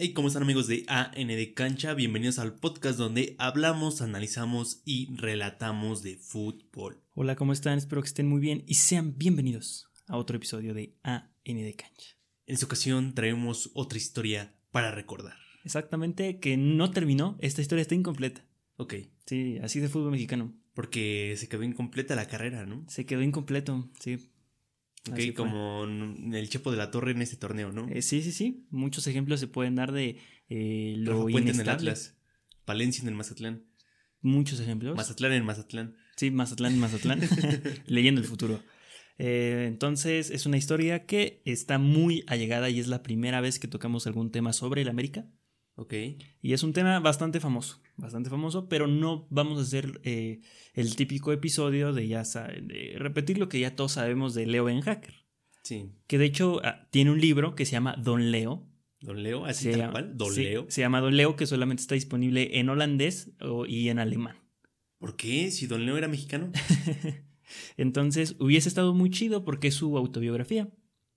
Hey, ¿cómo están amigos de AN de Cancha? Bienvenidos al podcast donde hablamos, analizamos y relatamos de fútbol. Hola, ¿cómo están? Espero que estén muy bien y sean bienvenidos a otro episodio de AN de Cancha. En esta ocasión traemos otra historia para recordar. Exactamente, que no terminó, esta historia está incompleta. Ok, Sí, así de fútbol mexicano. porque se quedó incompleta la carrera, ¿no? Se quedó incompleto, sí. Ok, como en el Chepo de la Torre en este torneo, ¿no? Eh, sí, sí, sí. Muchos ejemplos se pueden dar de eh, lo Puente en el. Atlas, Palencia en el Mazatlán, Muchos ejemplos. Mazatlán en Mazatlán. Sí, Mazatlán, Mazatlán. Leyendo el futuro. Eh, entonces, es una historia que está muy allegada y es la primera vez que tocamos algún tema sobre el América. Ok, Y es un tema bastante famoso, bastante famoso, pero no vamos a hacer eh, el típico episodio de ya de repetir lo que ya todos sabemos de Leo Ben Hacker. sí. Que de hecho ah, tiene un libro que se llama Don Leo. Don Leo, así Se tal llama- cual, Don sí, Leo. Se llama Don Leo, que solamente está disponible en holandés o- y en alemán. ¿Por qué? Si Don Leo era mexicano. Entonces hubiese estado muy chido porque es su autobiografía.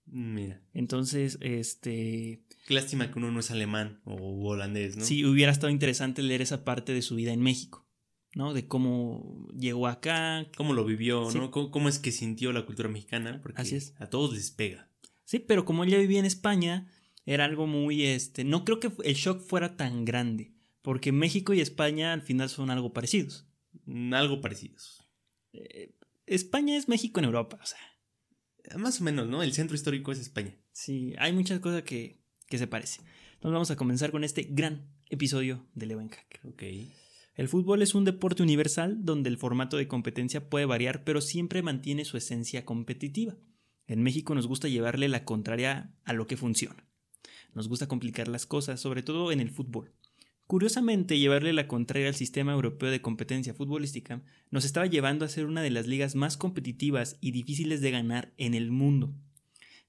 Mira, Entonces, este, qué lástima que uno no es alemán o holandés, ¿no? sí, hubiera estado interesante leer esa parte de su vida en México, ¿no? De cómo llegó acá. cómo lo vivió, Sí. ¿no? ¿Cómo, cómo es que sintió la cultura mexicana? Porque Así es. a todos les pega. Sí, pero como él ya vivía en España, era algo muy, este, no creo que el shock fuera tan grande, porque México y España al final son algo parecidos. Mm, Algo parecidos. Eh, España es México en Europa, o sea, Más o menos, ¿no? El centro histórico es España. sí, hay muchas cosas que, que se parecen. Entonces vamos a comenzar con este gran episodio de Leo en Hacker. Ok. El fútbol es un deporte universal donde el formato de competencia puede variar, pero siempre mantiene su esencia competitiva. En México nos gusta llevarle la contraria a lo que funciona. Nos gusta complicar las cosas, sobre todo en el fútbol. Curiosamente, llevarle la contraria al sistema europeo de competencia futbolística nos estaba llevando a ser una de las ligas más competitivas y difíciles de ganar en el mundo.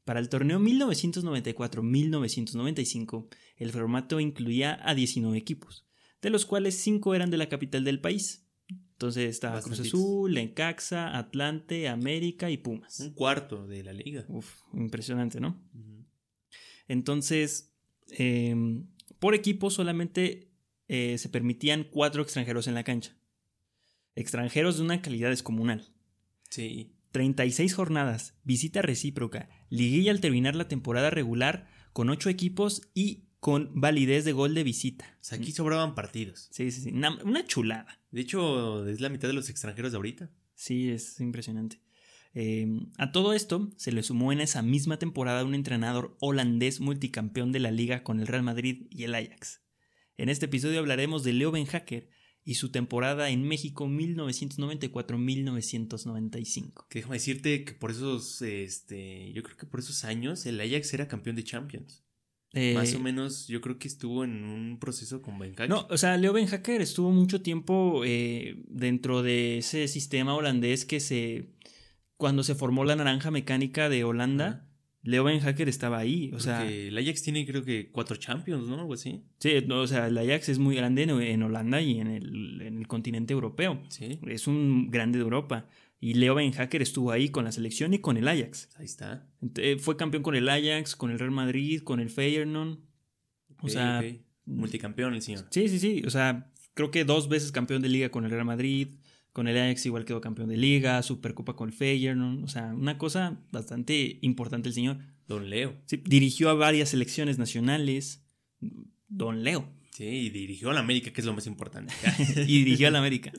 Para el torneo 1994-1995, el formato incluía a 19 equipos, de los cuales 5 eran de la capital del país. Entonces estaba Cruz. Azul, Encaxa, Atlante, América y Pumas. Un cuarto de la liga. Uf, impresionante, ¿no? Entonces, eh, por equipo solamente eh, se permitían cuatro extranjeros en la cancha. Extranjeros de una calidad descomunal. Sí. 36 jornadas, visita recíproca, liguilla al terminar la temporada regular con 8 equipos y con validez de gol de visita. O sea, aquí sobraban partidos. Sí, sí, sí. Una, una chulada. De hecho, es la mitad de los extranjeros de ahorita. Sí, es impresionante. Eh, a todo esto se le sumó en esa misma temporada un entrenador holandés multicampeón de la liga con el Real Madrid y el Ajax. En este episodio hablaremos de Leo Ben Hacker y su temporada en México 1994-1995. Que déjame decirte que por esos, este, yo creo que por esos años el Ajax era campeón de Champions. Eh, Más o menos, yo creo que estuvo en un proceso con Benjaque. No, o sea, Leo Ben Hacker estuvo mucho tiempo eh, dentro de ese sistema holandés que se. Cuando se formó la naranja mecánica de Holanda. Leo Ben Hacker estaba ahí. O sea, Porque el Ajax tiene creo que cuatro Champions, ¿no? Algo así. sí, no, o sea, el Ajax es muy grande en, en Holanda y en el, en el continente europeo. Sí. Es un grande de Europa. Y Leo Ben Hacker estuvo ahí con la selección y con el Ajax. Ahí está. Eh, fue campeón con el Ajax, con el Real Madrid, con el Feyenoord. O sea, multicampeón el señor. Sí, sí, sí. O sea, creo que dos veces campeón de liga con el Real Madrid. Con el Ajax igual quedó campeón de liga. Supercopa con el Feyenoord. O sea, una cosa bastante importante el señor. Don Leo. Sí, dirigió a varias selecciones nacionales. Don Leo. Sí, y dirigió a la América, que es lo más importante. y dirigió al América.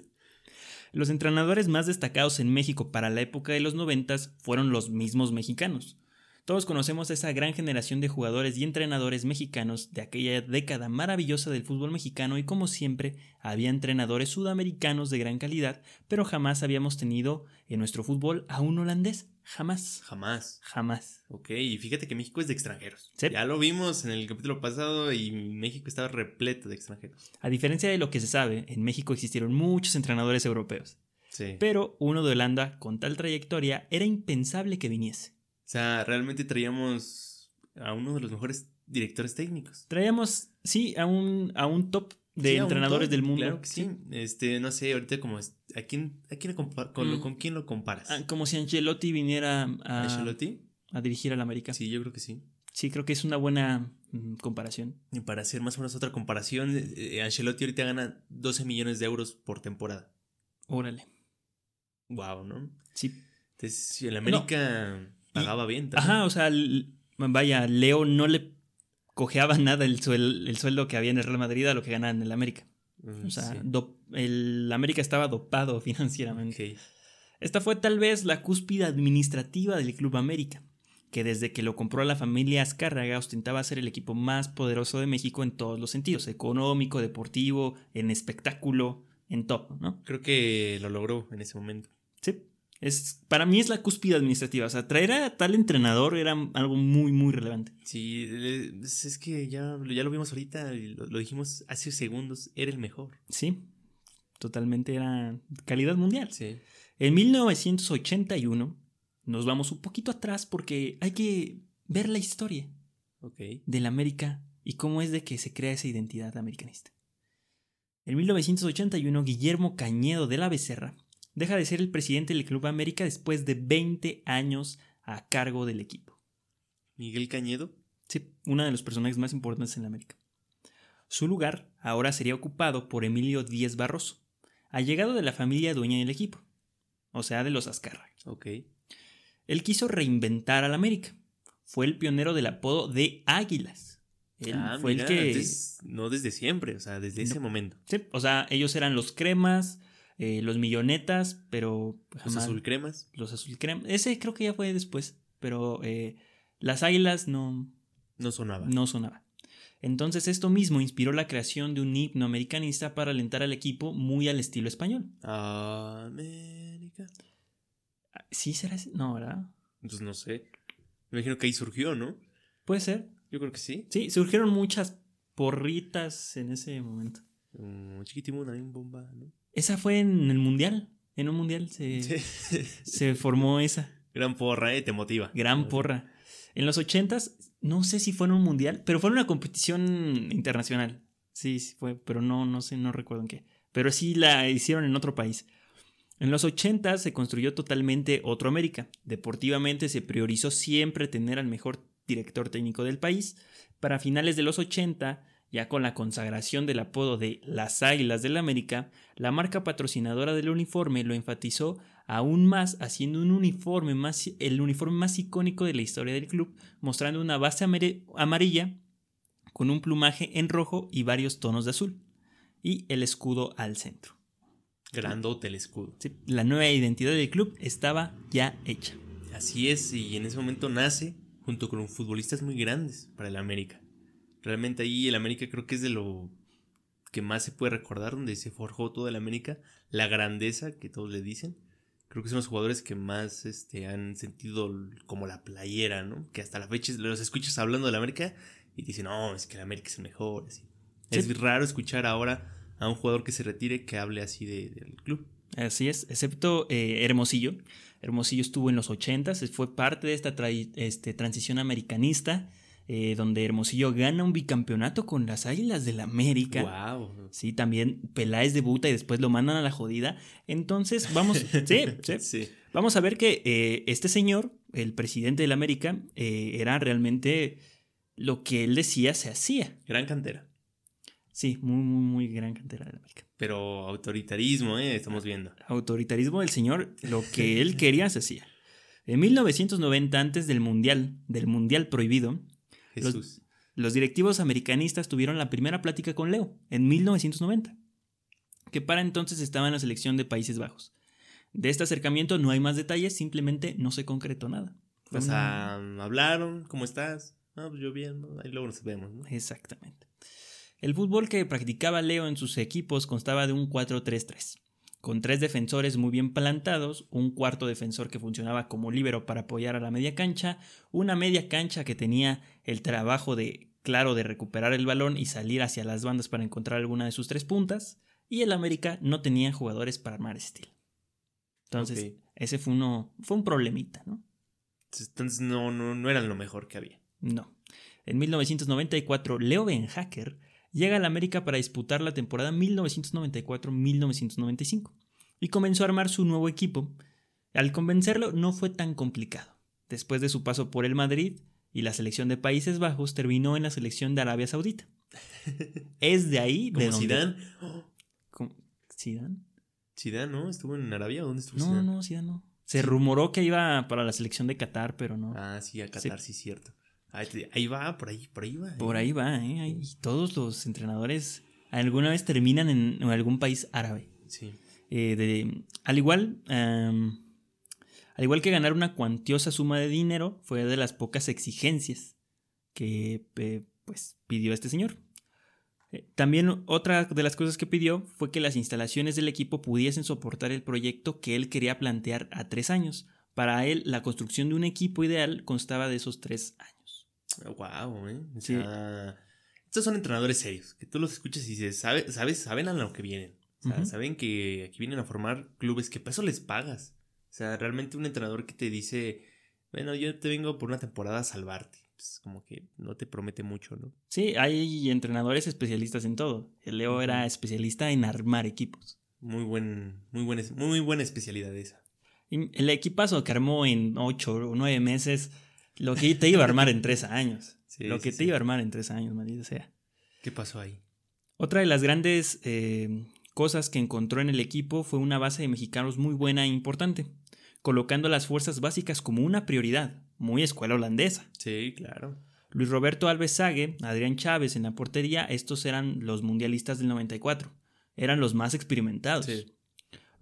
Los entrenadores más destacados en México para la época de los noventas fueron los mismos mexicanos. Todos conocemos a esa gran generación de jugadores y entrenadores mexicanos de aquella década maravillosa del fútbol mexicano y como siempre había entrenadores sudamericanos de gran calidad, pero jamás habíamos tenido en nuestro fútbol a un holandés. Jamás. Jamás. Jamás. Ok, y fíjate que México es de extranjeros. Sí. Ya lo vimos en el capítulo pasado y México estaba repleto de extranjeros. A diferencia de lo que se sabe, en México existieron muchos entrenadores europeos. Sí. Pero uno de Holanda, con tal trayectoria, era impensable que viniese. O sea, realmente traíamos a uno de los mejores directores técnicos. Traíamos, sí, a un, a un top de Sí, entrenadores top, del mundo. Claro que sí. Este, no sé, ahorita como es- ¿a quién, a quién con, lo- Mm. con quién lo comparas? Ah, como si Ancelotti viniera a, ¿Ancelotti? a dirigir al América. Sí, yo creo que sí. Sí, creo que es una buena mm, comparación. Y para hacer más o menos otra comparación, eh, Ancelotti ahorita gana 12 millones de euros por temporada. Órale. Wow, ¿no? Sí. Entonces, si el América pagaba bien. también. Ajá, o sea, vaya, Leo no le cojeaba nada el, suel- el sueldo que había en el Real Madrid a lo que ganaba en el América. Mm, O sea, sí. el América estaba dopado financieramente. Esta fue tal vez la cúspide administrativa del Club América, que desde que lo compró la familia Azcárraga ostentaba ser el equipo más poderoso de México en todos los sentidos, económico, deportivo, en espectáculo, en todo, ¿no? Creo que lo logró en ese momento. Sí. Es, para mí es la cúspide administrativa. O sea, traer a tal entrenador era algo muy, muy relevante. Sí, eh, es que ya, ya lo vimos ahorita, y lo, lo dijimos hace segundos, era el mejor. Sí. Totalmente era calidad mundial. Sí. En 1981 nos vamos un poquito atrás porque hay que ver la historia Ok. del América y cómo es de que se crea esa identidad americanista. En 1981, Guillermo Cañedo de la Becerra deja de ser el presidente del Club América después de 20 años a cargo del equipo. Miguel Cañedo. Sí, uno de los personajes más importantes en la América. Su lugar ahora sería ocupado por Emilio Díez Barroso, allegado de la familia dueña del equipo, o sea, de los Azcárraga. Ok. Él quiso reinventar al América. Fue el pionero del apodo de Águilas. Él Ah, fue mira, el que. entonces, no desde siempre, o sea, desde ese momento. Sí, o sea, ellos eran los cremas, eh, los millonetas, pero Los jamás- azul cremas. los azul crema. Ese creo que ya fue después, pero eh, las águilas no, No sonaba. no sonaba. Entonces esto mismo inspiró la creación de un himno americanista para alentar al equipo muy al estilo español. América. Ah, ¿Sí será ese? No, ¿verdad? Pues no sé. Me imagino que ahí surgió, ¿no? Puede ser. Yo creo que sí. Sí, surgieron muchas porritas en ese momento. Mm, chiquitimuna, un bomba, ¿no? Esa fue en el mundial. En un mundial se, Sí. se formó esa Gran porra, ¿eh? Te motiva. gran porra. En los ochentas, no sé si fue en un mundial, pero fue en una competición internacional. Sí, sí fue, pero no, no sé, no recuerdo en qué. Pero sí la hicieron en otro país. En los 80 se construyó totalmente otro América. Deportivamente se priorizó siempre tener al mejor director técnico del país. Para finales de los 80, ya con la consagración del apodo de las Águilas del América, la marca patrocinadora del uniforme lo enfatizó aún más haciendo un uniforme más, el uniforme más icónico de la historia del club, mostrando una base amarilla con un plumaje en rojo y varios tonos de azul, y el escudo al centro. Grandote el escudo. Sí, la nueva identidad del club estaba ya hecha. Así es, y en ese momento nace junto con futbolistas muy grandes para el América. Realmente ahí el América creo que es de lo que más se puede recordar, donde se forjó toda el América, la grandeza que todos le dicen. Creo que son los jugadores que más este, han sentido como la playera, ¿no? Que hasta la fecha los escuchas hablando del América y dicen, no, es que el América es el mejor. así. Sí. Es raro escuchar ahora a un jugador que se retire que hable así de- del club. Así es, excepto eh, Hermosillo. Hermosillo estuvo en los 80, fue parte de esta este, transición americanista, eh, donde Hermosillo gana un bicampeonato con las Águilas del América. Wow. Sí, también Peláez debuta y después lo mandan a la jodida. Entonces, vamos, sí, sí. sí. Vamos a ver que eh, este señor, el presidente del América, eh, era realmente lo que él decía se hacía. Gran cantera. Sí, muy, muy, muy gran cantera del América. Pero autoritarismo, ¿eh? Estamos viendo. Autoritarismo del señor, lo que él quería se hacía. En 1990, antes del Mundial, del Mundial prohibido, Jesús. los directivos americanistas tuvieron la primera plática con Leo, en 1990, que para entonces estaba en la selección de Países Bajos. De este acercamiento no hay más detalles, simplemente no se concretó nada. Fue O una- sea, hablaron, ¿cómo estás? Ah, pues yo bien, ¿no? ahí luego nos vemos, ¿no? Exactamente. El fútbol que practicaba Leo en sus equipos constaba de un 4-3-3, con tres defensores muy bien plantados, un cuarto defensor que funcionaba como líbero para apoyar a la media cancha, una media cancha que tenía el trabajo de, claro, de recuperar el balón y salir hacia las bandas para encontrar alguna de sus tres puntas, y el América no tenía jugadores para armar estilo. Entonces, ese fue uno, fue un problemita, ¿no? Entonces no, no, no eran lo mejor que había. No. En 1994, Leo Ben Hacker llega al América para disputar la temporada 1994-1995 y comenzó a armar su nuevo equipo. Al convencerlo no fue tan complicado. Después de su paso por el Madrid, y la selección de Países Bajos terminó en la selección de Arabia Saudita. Es de ahí de Como. Zidane. ¿Cómo? ¿Zidane? Zidane, ¿no? ¿Estuvo en Arabia? ¿Dónde estuvo No, Zidane? no, Zidane no. Se rumoró que iba para la selección de Qatar, pero no. Ah, sí, a Qatar, sí, cierto. Ahí, va, por ahí, por ahí va. Por ¿eh? ahí va, ¿eh? Ahí todos los entrenadores alguna vez terminan en, en algún país árabe. Sí. Eh, de- al igual, am, al igual que ganar una cuantiosa suma de dinero, fue de las pocas exigencias que eh, pues, pidió este señor. Eh, También otra de las cosas que pidió fue que las instalaciones del equipo pudiesen soportar el proyecto que él quería plantear a tres años. Para él, la construcción de un equipo ideal constaba de esos tres años. Wow, ¿eh? O Sí. sea, estos son entrenadores serios, que tú los escuchas y dices, sabe, sabes, saben a lo que vienen. O sea, saben que aquí vienen a formar clubes que para eso les pagas. O sea, realmente un entrenador que te dice, bueno, yo te vengo por una temporada a salvarte. Pues como que no te promete mucho, ¿no? Sí, hay entrenadores especialistas en todo. El Leo era especialista en armar equipos. Muy buen, muy buena, muy buena especialidad esa. Y el equipazo que armó en ocho o nueve meses, lo que te iba a armar en tres años. Sí, lo sí, que te sí. iba a armar en tres años, maldita sea. ¿Qué pasó ahí? Otra de las grandes eh, cosas que encontró en el equipo fue una base de mexicanos muy buena e importante, colocando las fuerzas básicas como una prioridad, muy escuela holandesa. Sí, claro. Luis Roberto Alves Sague, Adrián Chávez en la portería, estos eran los mundialistas del 94. Eran los más experimentados. Sí.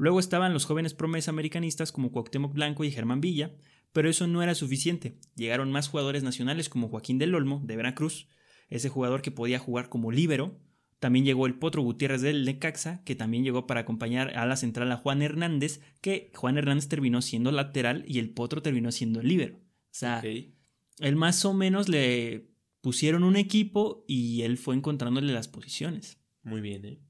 Luego estaban los jóvenes promesas americanistas como Cuauhtémoc Blanco y Germán Villa, pero eso no era suficiente. Llegaron más jugadores nacionales como Joaquín del Olmo, de Veracruz, ese jugador que podía jugar como líbero. También llegó el Potro Gutiérrez del Necaxa, que también llegó para acompañar a la central a Juan Hernández, que Juan Hernández terminó siendo lateral y el Potro terminó siendo líbero. O sea, él más o menos le pusieron un equipo y él fue encontrándole las posiciones. Muy bien, ¿eh?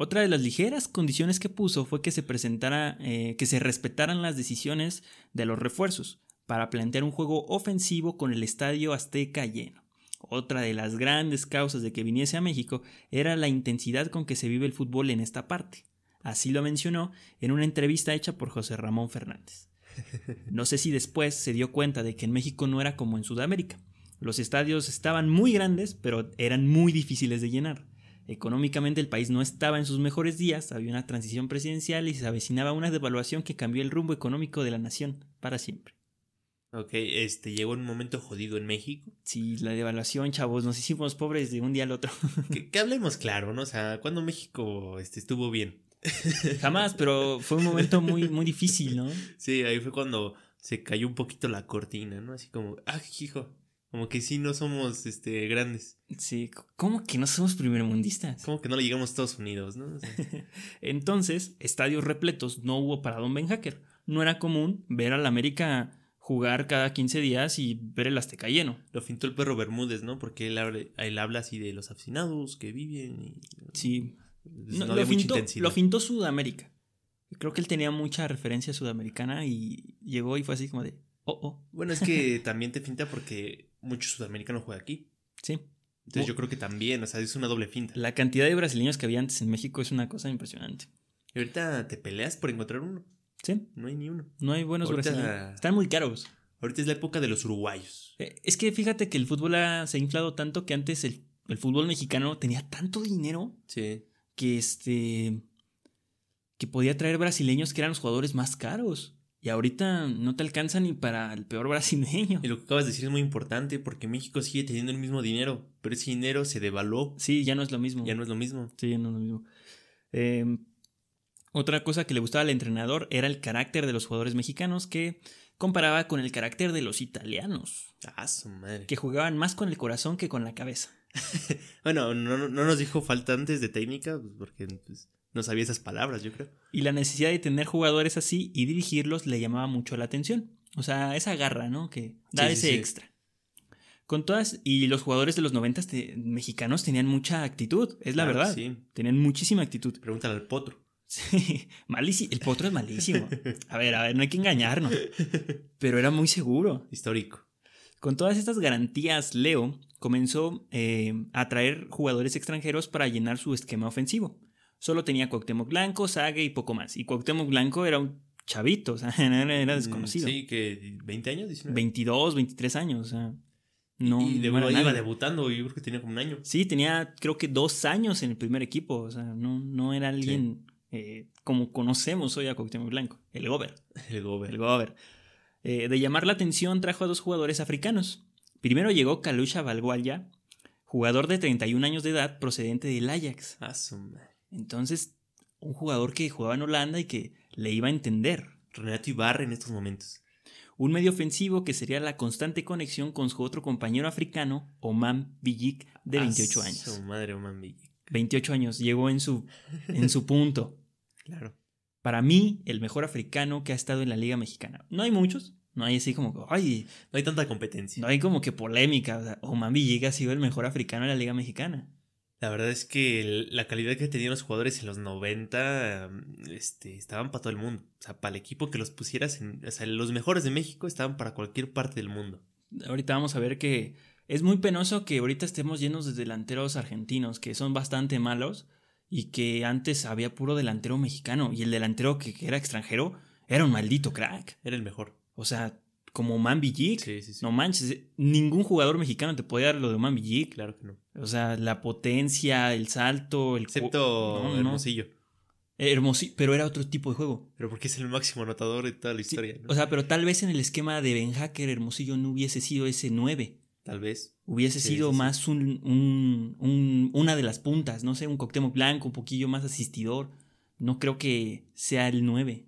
Otra de las ligeras condiciones que puso fue que se presentara, eh, que se respetaran las decisiones de los refuerzos para plantear un juego ofensivo con el estadio Azteca lleno. Otra de las grandes causas de que viniese a México era la intensidad con que se vive el fútbol en esta parte. Así lo mencionó en una entrevista hecha por José Ramón Fernández. No sé si después se dio cuenta de que en México no era como en Sudamérica. Los estadios estaban muy grandes, pero eran muy difíciles de llenar. Económicamente el país no estaba en sus mejores días, había una transición presidencial y se avecinaba una devaluación que cambió el rumbo económico de la nación para siempre. Ok, este, llegó un momento jodido en México. Sí, la devaluación, chavos, nos hicimos pobres de un día al otro. que, que hablemos claro, ¿no? O sea, cuando México este, estuvo bien. Jamás, pero fue un momento muy, muy difícil, ¿no? Sí, ahí fue cuando se cayó un poquito la cortina, ¿no? Así como, ah, hijo, como que sí no somos este, grandes. Sí, ¿cómo que no somos primermundistas? Como que no le llegamos a Estados Unidos, ¿no? O sea, Entonces, estadios repletos no hubo para Don Ben Hacker. No era común ver al América jugar cada 15 días y ver el Azteca lleno. lo fintó el perro Bermúdez, ¿no? Porque él habla, él habla así de los aficionados que viven y... Sí, No, no lo, fintó, lo fintó Sudamérica. Creo que él tenía mucha referencia sudamericana y llegó y fue así como de, oh, oh, Bueno, es que también te finta porque muchos sudamericanos juegan aquí. sí. Entonces yo creo que también, o sea, es una doble finta. La cantidad de brasileños que había antes en México es una cosa impresionante. Y ahorita te peleas por encontrar uno. Sí, No hay ni uno. no hay buenos Ahorita- brasileños. Están muy caros. Ahorita es la época de los uruguayos. Eh, Es que fíjate que el fútbol ha- se ha inflado tanto que antes el, el fútbol mexicano tenía tanto dinero Sí. que este que podía traer brasileños que eran los jugadores más caros. Y ahorita no te alcanza ni para el peor brasileño. Y lo que acabas de decir es muy importante porque México sigue teniendo el mismo dinero, pero ese dinero se devaluó. Sí, ya no es lo mismo. Ya no es lo mismo. Sí, ya no es lo mismo. Eh, otra cosa que le gustaba al entrenador era el carácter de los jugadores mexicanos que comparaba con el carácter de los italianos, Ah, su madre. que jugaban más con el corazón que con la cabeza. Bueno, no, no- no nos dijo faltantes de técnica, pues, porque pues, no sabía esas palabras, yo creo. Y la necesidad de tener jugadores así y dirigirlos le llamaba mucho la atención. O sea, esa garra, ¿no? Que da Sí, ese sí. extra. Con todas, y los jugadores de los 90 te- mexicanos tenían mucha actitud, es la Claro verdad. Sí. Tenían muchísima actitud. Pregúntale al potro. Sí, malísimo. El potro es malísimo. A ver, a ver, no hay que engañarnos. Pero era muy seguro. Histórico. Con todas estas garantías, Leo comenzó eh, a traer jugadores extranjeros para llenar su esquema ofensivo. Solo tenía Cuauhtémoc Blanco, Sague y poco más. Y Cuauhtémoc Blanco era un chavito, o sea, era, era desconocido. Mm, Sí, que 20 años, 19. 22, 23 años. O sea, No, y de no iba debutando, yo creo que tenía como un año. Sí, tenía creo que dos años en el primer equipo. O sea, no, no era alguien eh, como conocemos hoy a Cuauhtémoc Blanco. El Gober. El Gober. El Gober. Eh, de llamar la atención trajo a dos jugadores africanos. Primero llegó Kalusha Balguaya, jugador de 31 años de edad procedente del Ajax. Su madre. Entonces, un jugador que jugaba en Holanda y que le iba a entender. Renato Ibarra en estos momentos. Un medio ofensivo que sería la constante conexión con su otro compañero africano, Oman Bijik, de Ah, 28 Su años. madre, Oman Villic. 28 años, llegó en su, en su punto. Claro. Para mí, el mejor africano que ha estado en la Liga Mexicana. No hay muchos, no hay así como, ay, No hay tanta competencia. no hay como que polémica. O sea, Oman Bijik ha sido el mejor africano en la Liga Mexicana. La verdad es que el- la calidad que tenían los jugadores en los 90 mm, este, estaban para todo el mundo. O sea, para el equipo que los pusieras en. O sea, los mejores de México estaban para cualquier parte del mundo. Ahorita vamos a ver que es muy penoso que ahorita estemos llenos de delanteros argentinos que son bastante malos y que antes había puro delantero mexicano y el delantero que, que era extranjero era un maldito crack. Era el mejor. O sea, como Man Villic. Sí, sí, sí. No manches, ningún jugador mexicano te podía dar lo de Man Villic. Claro que no. O sea, la potencia, el salto, el... Excepto No, no. Hermosillo. Hermosi- pero era otro tipo de juego. Pero porque es el máximo anotador de toda la historia. ¿no? O sea, pero tal vez en el esquema de Ben Hacker, Hermosillo no hubiese sido ese 9. Tal vez. Hubiese sido más un, un- un- una de las puntas, no sé, un Coctemo blanco, un poquillo más asistidor. No creo que sea el 9.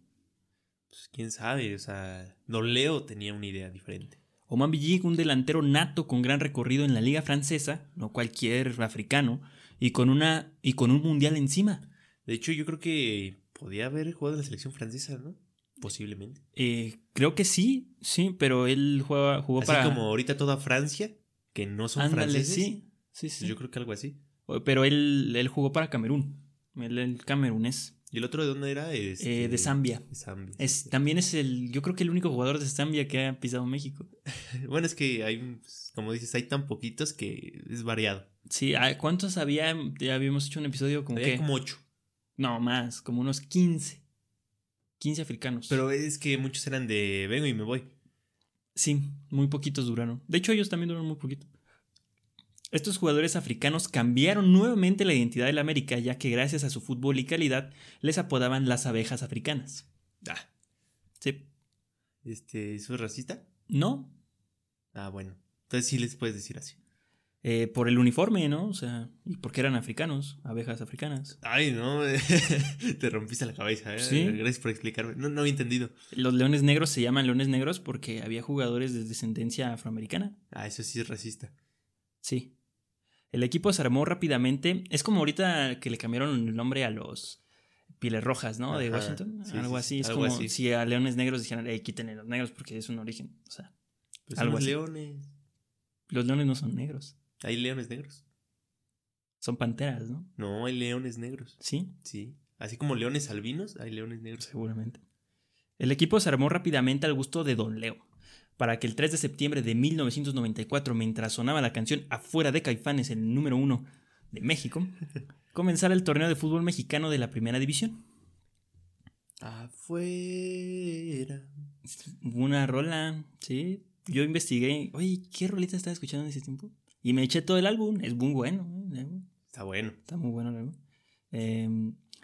Pues quién sabe. O sea, Leo tenía una idea diferente. Oman Villic, un delantero nato con gran recorrido en la liga francesa, no cualquier africano, y con, una, y con un mundial encima. De hecho, yo creo que podía haber jugado en la selección francesa, ¿no? Posiblemente. Eh, creo que sí, sí, pero él juega, jugó Así para... como ahorita toda Francia, que no son Ándale, franceses. sí, sí, sí. Yo creo que algo así. Pero él, él jugó para Camerún, él, el camerunés, ¿Y el otro de dónde era? Este, eh, de Zambia. De Zambia. Es, también es el, yo creo que el único jugador de Zambia que ha pisado México. Bueno, es que hay, pues, como dices, hay tan poquitos que es variado. Sí, ah, ¿cuántos había? Ya habíamos hecho un episodio como Había que... como ocho. No, más, como unos 15. 15 africanos. Pero es que muchos eran de vengo y me voy. Sí, muy poquitos duraron. De hecho, ellos también duraron muy poquito. Estos jugadores africanos cambiaron nuevamente la identidad del América, ya que gracias a su fútbol y calidad les apodaban las abejas africanas. Ah, Sí. este, ¿eso es racista? No, Ah, bueno. Entonces sí les puedes decir así. eh, por el uniforme, ¿no? O sea, y porque eran africanos, abejas africanas. Ay, no. Te rompiste la cabeza, ¿eh? Sí. Gracias por explicarme. No, no había entendido. Los leones negros se llaman leones negros porque había jugadores de descendencia afroamericana. Ah, eso sí es racista. Sí. El equipo se armó rápidamente. Es como ahorita que le cambiaron el nombre a los Pieles Rojas, ¿no? De. Washington. Sí, algo sí, así. sí, Es algo como así. si a Leones Negros dijeran, hey, quítenle los negros porque es un origen. O sea, Pues Algo son así. leones. los leones no son negros. Hay leones negros. Son panteras, ¿no? No, hay leones negros. Sí, Sí. Así como leones albinos, hay leones negros. seguramente. El equipo se armó rápidamente al gusto de Don Leo. Para que el 3 de septiembre de 1994, mientras sonaba la canción Afuera de Caifanes, el número uno de México, comenzara el torneo de fútbol mexicano de la primera división. Afuera. Una rola, sí. Yo investigué, oye, ¿qué rolita estaba escuchando en ese tiempo? Y me eché todo el álbum, es muy bueno, ¿eh? Está bueno. está muy bueno el álbum. Eh,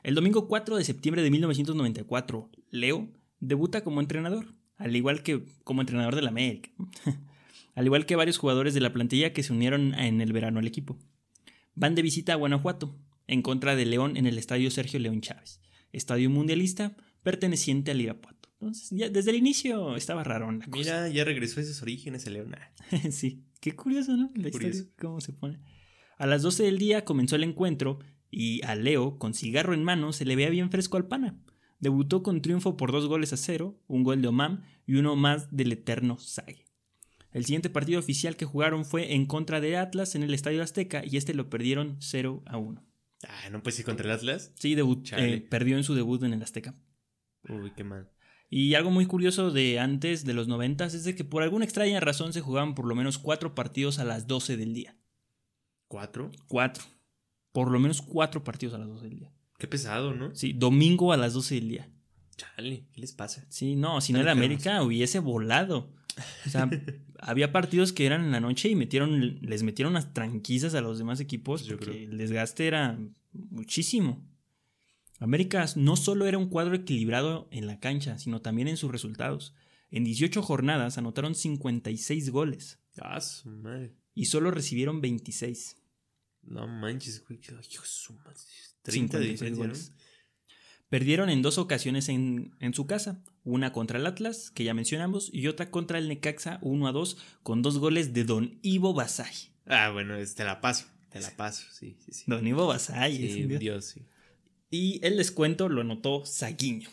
el domingo 4 de septiembre de 1994, Leo debuta como entrenador, al igual que como entrenador de la América. al igual que varios jugadores de la plantilla que se unieron en el verano al equipo. Van de visita a Guanajuato, en contra de León en el estadio Sergio León Chávez, estadio mundialista perteneciente al Irapuato. Entonces, ya desde el inicio estaba raro la cosa. Mira, ya regresó a esos orígenes el león. Ah, sí, qué curioso, ¿no? La Curioso. historia, cómo se pone. A las 12 del día comenzó el encuentro y a Leo, con cigarro en mano, se le veía bien fresco al pana. Debutó con triunfo por dos goles a cero, un gol de Omam y uno más del eterno Sague. El siguiente partido oficial que jugaron fue en contra de Atlas en el Estadio Azteca y este lo perdieron 0 a 1. Ah, no puedes ir contra el Atlas. Sí, debut- eh, perdió en su debut en el Azteca. Uy, qué mal. Y algo muy curioso de antes de los 90 es de que por alguna extraña razón se jugaban por lo menos cuatro partidos a las 12 del día. ¿Cuatro? Cuatro. Por lo menos cuatro partidos a las 12 del día. Qué pesado, ¿no? Sí, domingo a las 12 del día. Chale, ¿qué les pasa? Sí, no, si no era. América hubiese volado. O sea, había partidos que eran en la noche y metieron, les metieron unas tranquizas a los demás equipos Yo porque creo. el desgaste era muchísimo. América no solo era un cuadro equilibrado en la cancha, sino también en sus resultados. En 18 jornadas anotaron 56 goles Ah, madre. y solo recibieron 26. No manches, güey. madre. 30 de 56 diferencia, goles. ¿no? Perdieron en dos ocasiones en, en su casa, una contra el Atlas, que ya mencionamos, y otra contra el Necaxa 1 a 2, con dos goles de Don Ivo Basay. Ah, bueno, te la paso. Te la paso, sí, sí, sí. Don Ivo Basay Sí, dios. Dios, sí. Y el descuento lo anotó Saguiño.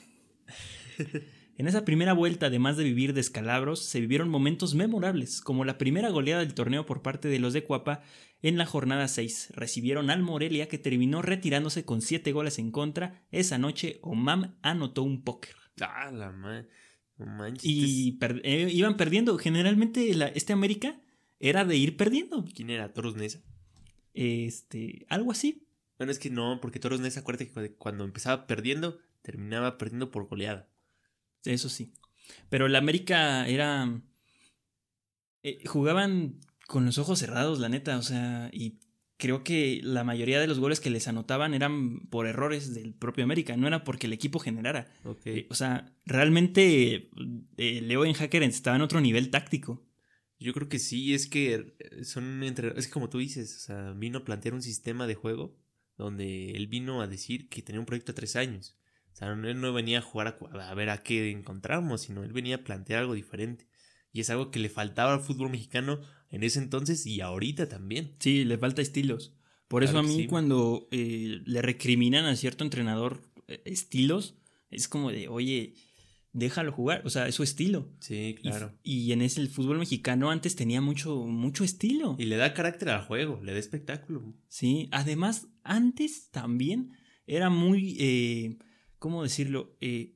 En esa primera vuelta, además de vivir descalabros, se vivieron momentos memorables, como la primera goleada del torneo por parte de los de Cuapa en la jornada 6. Recibieron al Morelia, que terminó retirándose con 7 goles en contra. Esa noche, Omam anotó un póker. Ah, la manches. Y per- eh, iban perdiendo. Generalmente la- este América era de ir perdiendo. ¿Quién era? ¿Toros Nesa? Este, algo así. Bueno, es que no, porque Toros Nesa, acuérdate que cu- cuando empezaba perdiendo, terminaba perdiendo por goleada. Eso sí. Pero el América era. eh, jugaban con los ojos cerrados, la neta. O sea, y creo que la mayoría de los goles que les anotaban eran por errores del propio América. No era porque el equipo generara. Eh, o sea, realmente eh, Leo en Hacker estaba en otro nivel táctico. Yo creo que sí, es que son entre... Es que como tú dices, o sea, vino a plantear un sistema de juego donde él vino a decir que tenía un proyecto a tres años. O sea, no- él no venía a jugar a, a ver a qué encontramos, sino él venía a plantear algo diferente. Y es algo que le faltaba al fútbol mexicano en ese entonces y ahorita también. Sí, le falta estilos. Por eso a mí sí. cuando eh, le recriminan a cierto entrenador eh, estilos, es como de, oye, déjalo jugar. O sea, es su estilo. Sí, Y- claro. Y, en ese el fútbol mexicano antes tenía mucho, mucho estilo. Y le da carácter al juego, le da espectáculo. Sí. Además, antes también era muy, eh, ¿cómo decirlo? Eh,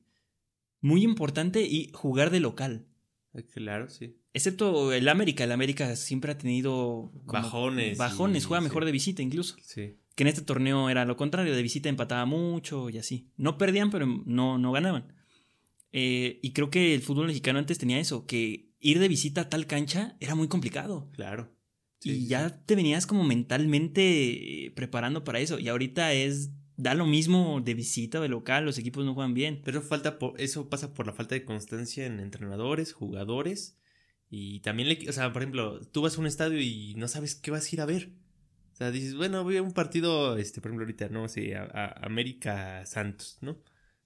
muy importante y jugar de local. Eh, Claro, sí. Excepto el América. El América siempre ha tenido Bajones Bajones, y- juega mejor sí. de visita incluso. Sí. Que en este torneo era lo contrario, de visita empataba mucho y así. No perdían, pero no, no ganaban. Eh, y creo que el fútbol mexicano antes tenía eso, que ir de visita a tal cancha era muy complicado. Claro. Sí, y sí, ya te venías como mentalmente preparando para eso. Y ahorita es, da lo mismo de visita de local, los equipos no juegan bien. Pero falta por, eso pasa por la falta de constancia en entrenadores, jugadores y también, le, o sea, por ejemplo, tú vas a un estadio y no sabes qué vas a ir a ver. O sea, dices, bueno, voy a un partido, este, por ejemplo, ahorita, no sé, a, a América Santos, ¿no?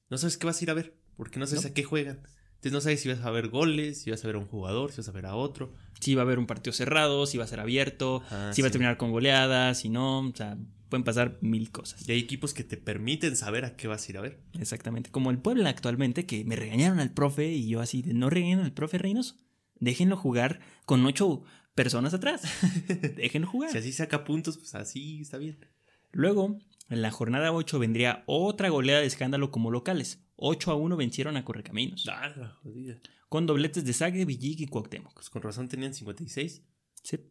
No sabes qué vas a ir a ver, porque no sabes No. a qué juegan. Entonces no sabes si vas a ver goles, si vas a ver a un jugador, si vas a ver a otro. Si va a haber un partido cerrado, si va a ser abierto, Ajá, si va a sí. terminar con goleadas, si no, o sea, pueden pasar mil cosas. Y hay equipos que te permiten saber a qué vas a ir a ver. Exactamente. Como el Puebla actualmente, que me regañaron al profe y yo así de no regañen al profe Reynoso. Déjenlo jugar con ocho personas atrás. Déjenlo jugar. Si así saca puntos, pues así está bien. Luego, en la jornada 8 vendría otra goleada de escándalo como locales. 8 a 1 vencieron a Correcaminos. Ah, jodida. Con dobletes de Sague, Villig y Cuauhtémoc. Pues con razón tenían 56. Sí.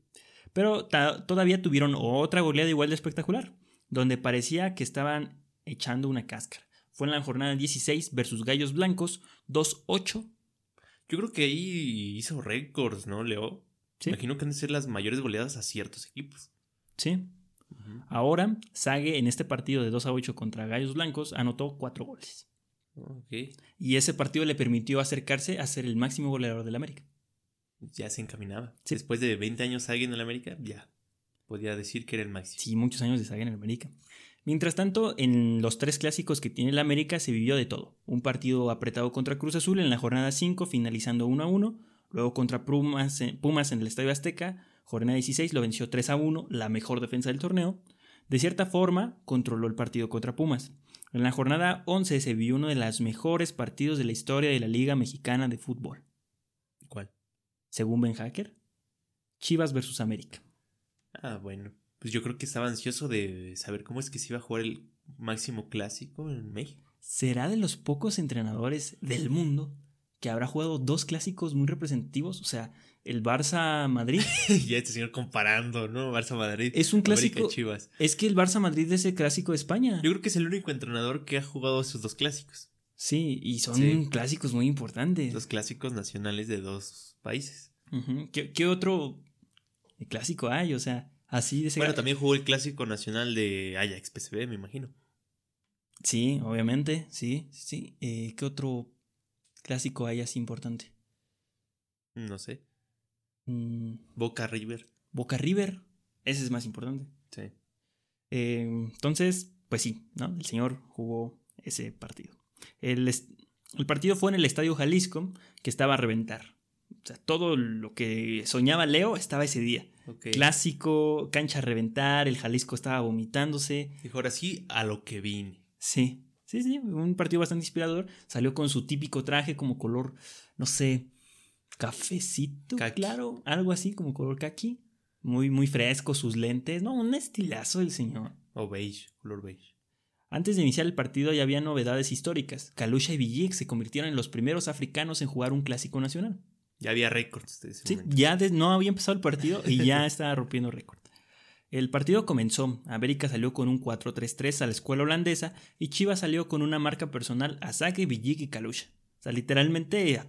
Pero todavía tuvieron otra goleada igual de espectacular, donde parecía que estaban echando una cáscara. Fue en la jornada 16 versus Gallos Blancos, 2-8. Yo creo que ahí hizo récords, ¿no, Leo? Sí. Imagino que han de ser las mayores goleadas a ciertos equipos. Sí. Ahora, Sague en este partido de 2 a 8 contra Gallos Blancos anotó 4 goles. Ok. Y ese partido le permitió acercarse a ser el máximo goleador del América. Ya se encaminaba. Sí. Después de 20 años alguien en el América, ya. Podía decir que era el máximo. Sí, muchos años de Sague en el América. Mientras tanto, en los tres clásicos que tiene el América se vivió de todo. Un partido apretado contra Cruz Azul en la jornada 5, finalizando 1 a 1. Luego contra Pumas, eh, Pumas en el Estadio Azteca, jornada 16, lo venció 3 a 1, la mejor defensa del torneo. De cierta forma, controló el partido contra Pumas. En la jornada 11 se vivió uno de los mejores partidos de la historia de la Liga Mexicana de Fútbol. Según Ben Hacker, Chivas versus América. Ah, bueno. Pues yo creo que estaba ansioso de saber cómo es que se iba a jugar el máximo clásico en México. será de los pocos entrenadores del mundo que habrá jugado dos clásicos muy representativos. O sea, el Barça-Madrid. ya este señor comparando, ¿no? Barça Madrid. Es un clásico. Chivas. es que el Barça-Madrid es el clásico de España. Yo creo que es el único entrenador que ha jugado esos dos clásicos. Sí, y son Sí. clásicos muy importantes. Los clásicos nacionales de dos países. ¿Qué, qué otro clásico hay? O sea, así de ese Bueno, también jugó el clásico nacional de Ajax PSV, me imagino. Sí, obviamente, sí, sí. Eh, ¿Qué otro clásico hay así importante? No sé. Mm, Boca River. Boca River, ese es más importante. Sí. Eh, entonces, pues sí, ¿no? El señor jugó ese partido. El, el partido fue en el Estadio Jalisco, que estaba a reventar. O sea, todo lo que soñaba Leo estaba ese día. Clásico, cancha a reventar, el Jalisco estaba vomitándose. Dijo, ahora sí, a lo que vine. Sí, sí, sí, un partido bastante inspirador. Salió con su típico traje como color, no sé, cafecito, claro, algo así como color kaki. Muy, muy fresco, sus lentes. No, un estilazo el señor. O beige, color beige. Antes de iniciar el partido ya había novedades históricas. Kalusha y Villic se convirtieron en los primeros africanos en jugar un clásico nacional. Ya había récords Sí, momento. ya de- no había empezado el partido y ya estaba rompiendo récord. El partido comenzó. América salió con un 4-3-3 a la escuela holandesa y Chivas salió con una marca personal a Saki, Villic y Kalusha. O sea, literalmente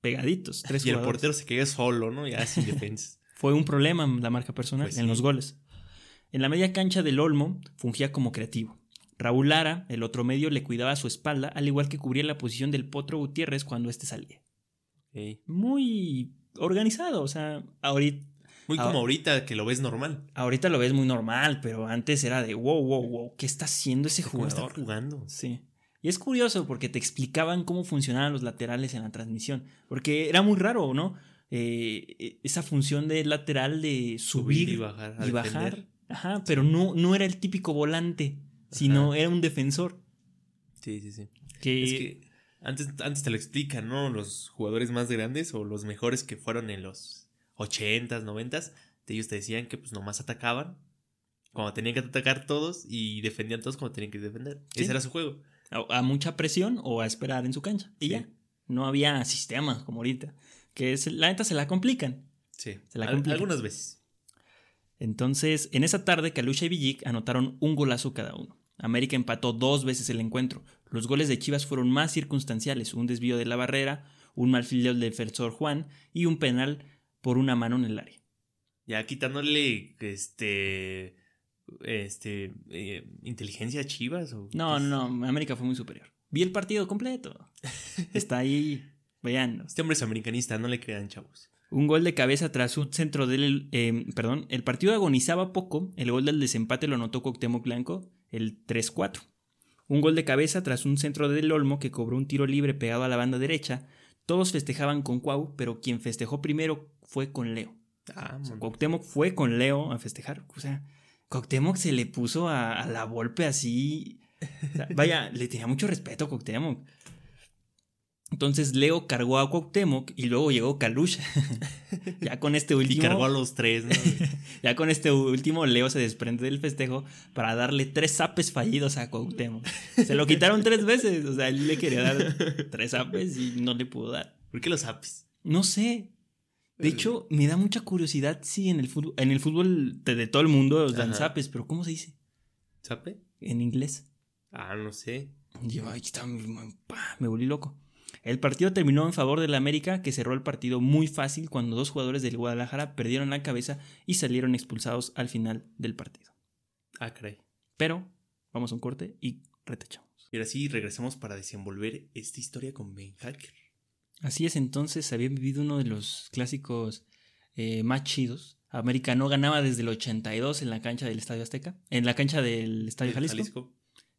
pegaditos. Tres Y el portero se quedó solo, ¿no? Ya sin defensa. Fue un problema la marca personal Pues en sí. los goles. En la media cancha del Olmo fungía como creativo. Raúl Lara, el otro medio, le cuidaba su espalda, al igual que cubría la posición del Potro Gutiérrez cuando éste salía. Muy organizado, o sea, ahorita, Muy como ahorita que lo ves normal. ahorita lo ves muy normal, pero antes era de wow, wow, wow, ¿qué está haciendo ese ¿Cómo está jugador? jugando? Sí. Y es curioso porque te explicaban cómo funcionaban los laterales en la transmisión. Porque era muy raro, ¿no? Eh, esa función de lateral de subir, Subir y bajar. y bajar. Ajá, pero no, no era el típico volante, sino era un defensor. Sí, sí, sí. Que, Es que antes, antes te lo explican, ¿no? Los jugadores más grandes o los mejores que fueron en los 80s, 90s, de ellos te decían que pues nomás atacaban cuando tenían que atacar todos y defendían todos cuando tenían que defender. Sí. Ese era su juego. a, a mucha presión o a esperar en su cancha. Y Sí. ya. No había sistemas como ahorita. Que es, la neta se la complican. Sí. Se la Al- complica. algunas veces. Entonces, en esa tarde, Kalusha y Villic anotaron un golazo cada uno. América empató dos veces el encuentro. Los goles de Chivas fueron más circunstanciales: un desvío de la barrera, un mal fildeo del defensor Juan y un penal por una mano en el área. Ya quitándole este. Este. eh, inteligencia a Chivas. O No, no, no, América fue muy superior. Vi el partido completo. Está ahí. Vean. Este hombre es americanista, no le crean, chavos. Un gol de cabeza tras un centro del. eh, perdón, el partido agonizaba poco. El gol del desempate lo anotó Cuauhtémoc Blanco, el 3-4. Un gol de cabeza tras un centro del Olmo que cobró un tiro libre pegado a la banda derecha. Todos festejaban con Cuau, pero quien festejó primero fue con Leo. Ah, O sea, mon- Cuauhtémoc fue con Leo a festejar. O sea, Cuauhtémoc se le puso a, a la golpe así. O sea, vaya, le tenía mucho respeto a Cuauhtémoc. Entonces Leo cargó a Cuauhtémoc y luego llegó Kalusha. ya con este Y último. cargó a los tres, ¿no? Ya con este último, Leo se desprende del festejo para darle tres zapes fallidos a Cuauhtémoc. Se lo quitaron tres veces. O sea, él le quería dar tres zapes y no le pudo dar. ¿Por qué los apis? No sé. De hecho, me da mucha curiosidad si en el fútbol, en el fútbol de, de todo el mundo los dan Ajá. zapes, pero ¿cómo se dice? ¿Sape? En inglés. Ah, no sé. Yo, ay, está, me- pa, me volví loco. El partido terminó en favor del América, que cerró el partido muy fácil cuando dos jugadores del Guadalajara perdieron la cabeza y salieron expulsados al final del partido. Ah, caray. Pero vamos a un corte y retachamos. Y ahora sí, regresamos para desenvolver esta historia con Ben Hacker. Así es, entonces había vivido uno de los clásicos eh, más chidos. América no ganaba desde el 82 en la cancha del Estadio Azteca, en la cancha del Estadio ¿De Jalisco.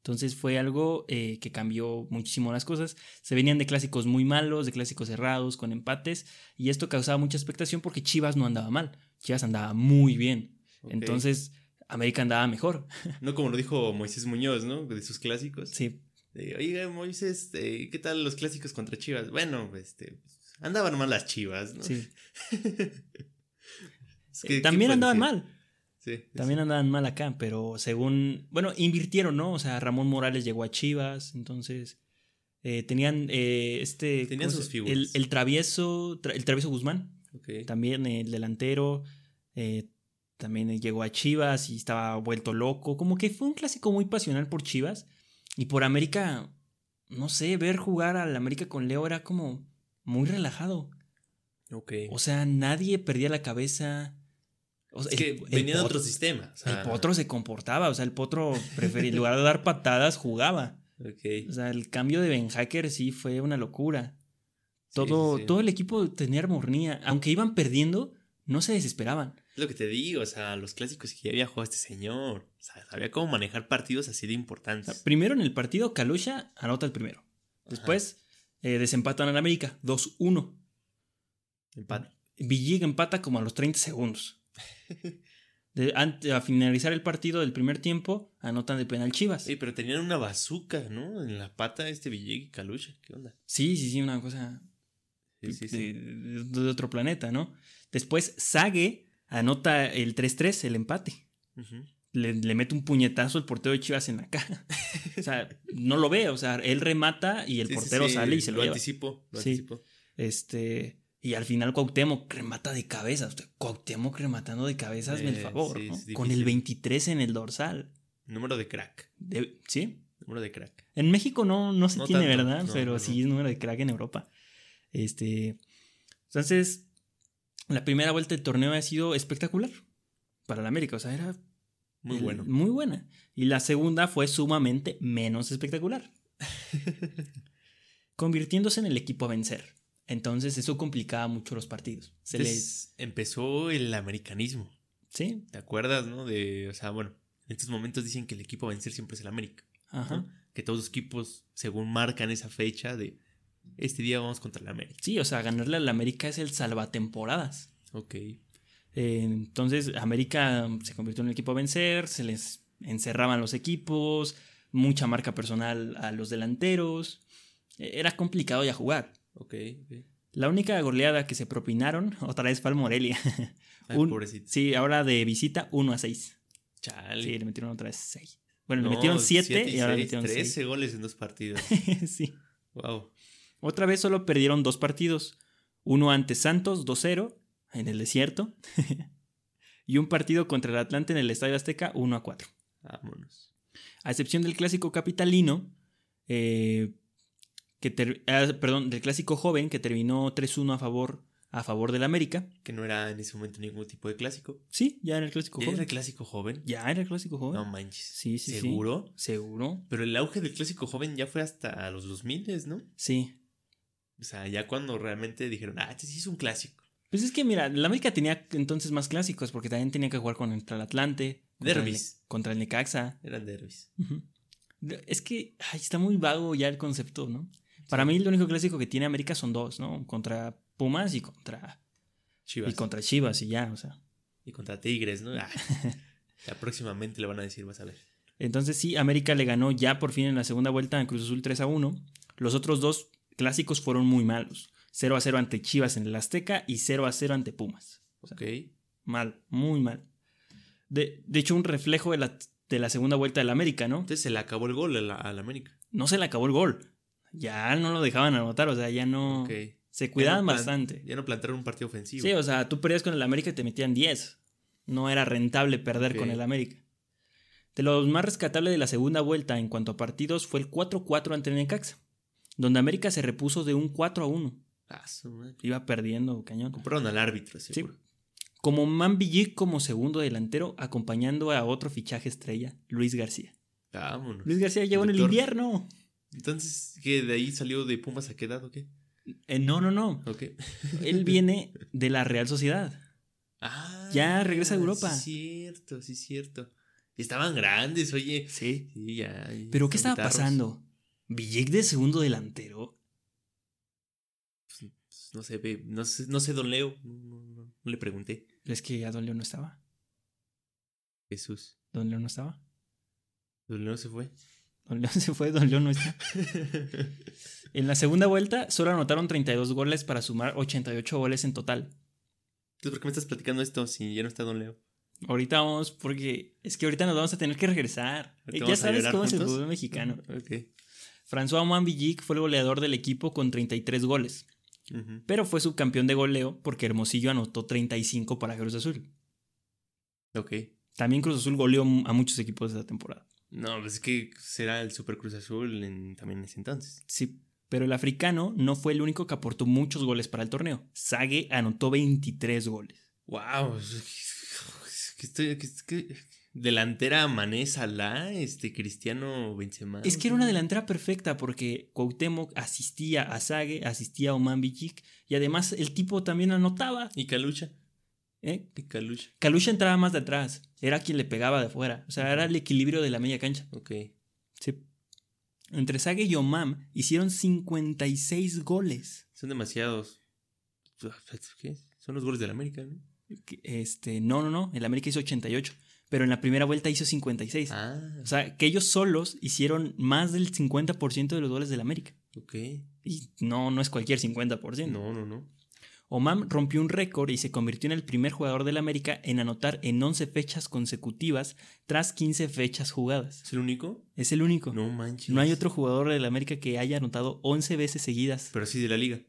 Entonces fue algo eh, que cambió muchísimo las cosas. Se venían de clásicos muy malos, de clásicos cerrados, con empates, y esto causaba mucha expectación porque Chivas no andaba mal. Chivas andaba muy bien. Entonces América andaba mejor. No como lo dijo Moisés Muñoz, ¿no? De sus clásicos. Sí, Oiga, Moisés, eh, ¿qué tal los clásicos contra Chivas? Bueno, este, andaban mal las Chivas, ¿no? sí. Es que, ¿qué También andaban decir? mal. Sí, sí, También andaban mal acá, pero según, bueno, invirtieron, ¿no? O sea, Ramón Morales llegó a Chivas, entonces eh, tenían eh, este... Tenían ¿cómo sus figuras. El, el travieso, tra- el travieso Guzmán, Ok. también el delantero, eh, también llegó a Chivas y estaba vuelto loco, como que fue un clásico muy pasional por Chivas y por América, no sé, ver jugar al América con Leo era como muy relajado. Ok. O sea, nadie perdía la cabeza. O sea, es que venía de otro sistema. o sea, El potro se comportaba, o sea, el potro prefería, en lugar de dar patadas, jugaba. Ok. O sea, el cambio de Ben Hacker sí fue una locura. Todo, sí, sí. todo el equipo tenía armonía. Aunque iban perdiendo, no se desesperaban. Es lo que te digo, o sea, los clásicos que ya había jugado este señor. O sea, sabía cómo manejar partidos así de O sea, importantes. primero en el partido, Kalusha anota el primero. Después eh, desempatan al América, 2-1. Empate. Villig empata como a los 30 segundos. De- a finalizar el partido del primer tiempo, anotan de penal Chivas. Sí, pero tenían una bazooka, ¿no? En la pata este Villeg y Kalusha. ¿Qué onda? Sí, sí, sí, una cosa Sí, sí, sí. de, otro planeta, ¿no? Después, Sage anota el 3-3, el empate. Le, le mete un puñetazo el portero de Chivas en la cara. o sea, no lo ve, o sea, él remata y el portero sale y se lo, lleva. anticipó, lo Sí. anticipó. Este, y al final Cuauhtémoc remata de cabeza. Cuauhtémoc rematando de cabeza, hazme el Eh, favor, sí, ¿no? es Con el difícil. 23 en el dorsal. Número de crack. De- ¿Sí? Número de crack. En México no, no se No tiene, tanto, ¿verdad? no, Pero sí es número de crack en Europa. Este. Entonces, la primera vuelta del torneo ha sido espectacular para el América. O sea, era Muy el- bueno. Muy buena. Y la segunda fue sumamente menos espectacular. convirtiéndose en el equipo a vencer. Entonces, eso complicaba mucho los partidos. Se les. Empezó el americanismo. Sí, ¿Te acuerdas, no? De, o sea, bueno, en estos momentos dicen que el equipo a vencer siempre es el América. ajá. ¿no? Que todos los equipos, según marcan esa fecha de este día vamos contra el América. Sí, o sea, ganarle al América es el salvatemporadas. Ok. Eh, entonces, América se convirtió en el equipo a vencer, se les encerraban los equipos, mucha marca personal a los delanteros. Eh, Era complicado ya jugar. Ok, ok. La única goleada que se propinaron, otra vez fue al Morelia. Ay, Un- pobrecito. Sí, ahora de visita 1 a 6. Chale. Sí, le metieron otra vez 6. Bueno, le No, metieron 7 siete y ahora le seis, metieron 6. 13 goles en dos partidos. sí. wow. Otra vez solo perdieron dos partidos. Uno ante Santos 2-0 en el desierto. y un partido contra el Atlante en el Estadio Azteca 1-4. Vámonos. A excepción del clásico capitalino, eh, que ter- ah, perdón, del clásico joven que terminó 3-1 a favor, a favor del América. Que no era en ese momento ningún tipo de clásico. Sí, ya era el clásico ¿Era joven. el clásico joven? Ya era el clásico joven. No manches. Sí, sí, sí. ¿Seguro? Seguro. Pero el auge del clásico joven ya fue hasta los 2000, ¿no? Sí. O sea, ya cuando realmente dijeron, ah, este sí es un clásico. Pues es que mira, la América tenía entonces más clásicos porque también tenía que jugar contra el Atlante, contra, el, Derbis. contra el Necaxa. Eran derbis. Es que ay, está muy vago ya el concepto, ¿no? Para mí el único clásico que tiene América son dos, ¿no? Contra Pumas y contra, Chivas. y contra Chivas y ya, o sea. Y contra Tigres, ¿no? Ah, ya próximamente le van a decir, vas a ver. Entonces sí, América le ganó ya por fin en la segunda vuelta a Cruz Azul 3 a 1. Los otros dos clásicos fueron muy malos. 0 a 0 ante Chivas en el Azteca y 0 a 0 ante Pumas. O sea, Ok. Mal, muy mal. De, de hecho, un reflejo de la, de la segunda vuelta del América, ¿no? Entonces se le acabó el gol a la, a la América. No se le acabó el gol. Ya no lo dejaban anotar, o sea, ya no... Se cuidaban Ya no plan- bastante. Ya no plantearon un partido ofensivo. Sí, o sea, tú perdías con el América y te metían 10. No era rentable perder con el América. De los más rescatables de la segunda vuelta en cuanto a partidos fue el 4-4 ante Necaxa, donde América se repuso de un 4-1. Ah. Iba perdiendo, cañón. Compraron al árbitro, Sí. seguro. Como Man Villic como segundo delantero, acompañando a otro fichaje estrella, Luis García. Vámonos. Luis García llegó en el invierno. Entonces, ¿qué? ¿De ahí salió de Pumas a qué edad o qué? Eh, no, no, no. Ok. Él viene de la Real Sociedad. Ah. Ya regresa a Europa. Sí, cierto, sí, cierto. Estaban grandes, oye. Sí. Sí, ya. ya ¿Pero qué estaba guitarros. pasando? Villic de segundo delantero. Pues, no sé, no sé, no sé, don Leo. No, no, le pregunté. Es que ya Don León no estaba. Jesús. Don León no estaba. Don Leo se fue. Don León se fue, Don León no está. En la segunda vuelta solo anotaron 32 goles para sumar 88 goles en total. Entonces, ¿por qué me estás platicando esto si ya no está Don Leo? Ahorita vamos, porque es que ahorita nos vamos a tener que regresar. ¿Ahorita Eh, Ya sabes cómo es el juntos? fútbol mexicano. Ok. François Moimbillic fue el goleador del equipo con 33 goles, Ujú. pero fue subcampeón de goleo porque Hermosillo anotó 35 para Cruz Azul. Ok. También Cruz Azul goleó a muchos equipos esa temporada. No, pues es que será el Super Cruz Azul en, también en ese entonces. Sí, pero el africano no fue el único que aportó muchos goles para el torneo. Sage anotó 23 goles. ¡Wow! Estoy, delantera Mané Salah, este Cristiano Benzema. Es que era una delantera perfecta porque Cuauhtémoc asistía a Sage, asistía a Oman Bijik y además el tipo también anotaba. ¿Y Calucha? ¿Eh? ¿Y Calucha? Calucha entraba más de atrás, era quien le pegaba de afuera, o sea, era el equilibrio de la media cancha. Ok. Sí. Entre Sage y Omam hicieron 56 goles. Son demasiados. ¿Qué? Son los goles del América, ¿no? Este, no, no, no, el América hizo 88 pero en la primera vuelta hizo 56. Ah. O sea, que ellos solos hicieron más del 50% de los goles del América. Ok. Y no, no es cualquier 50%. No, no, no. Omam rompió un récord y se convirtió en el primer jugador del América en anotar en 11 fechas consecutivas tras 15 fechas jugadas. ¿Es el único? Es el único. No manches. No hay otro jugador del América que haya anotado 11 veces seguidas. Pero sí de la liga.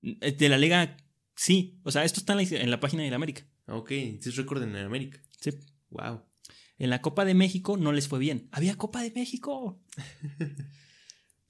De la liga, sí. O sea, esto está en la, en la página del América. Ah, ok. Entonces récord en el América. Sí. Wow. En la Copa de México no les fue bien. Había Copa de México.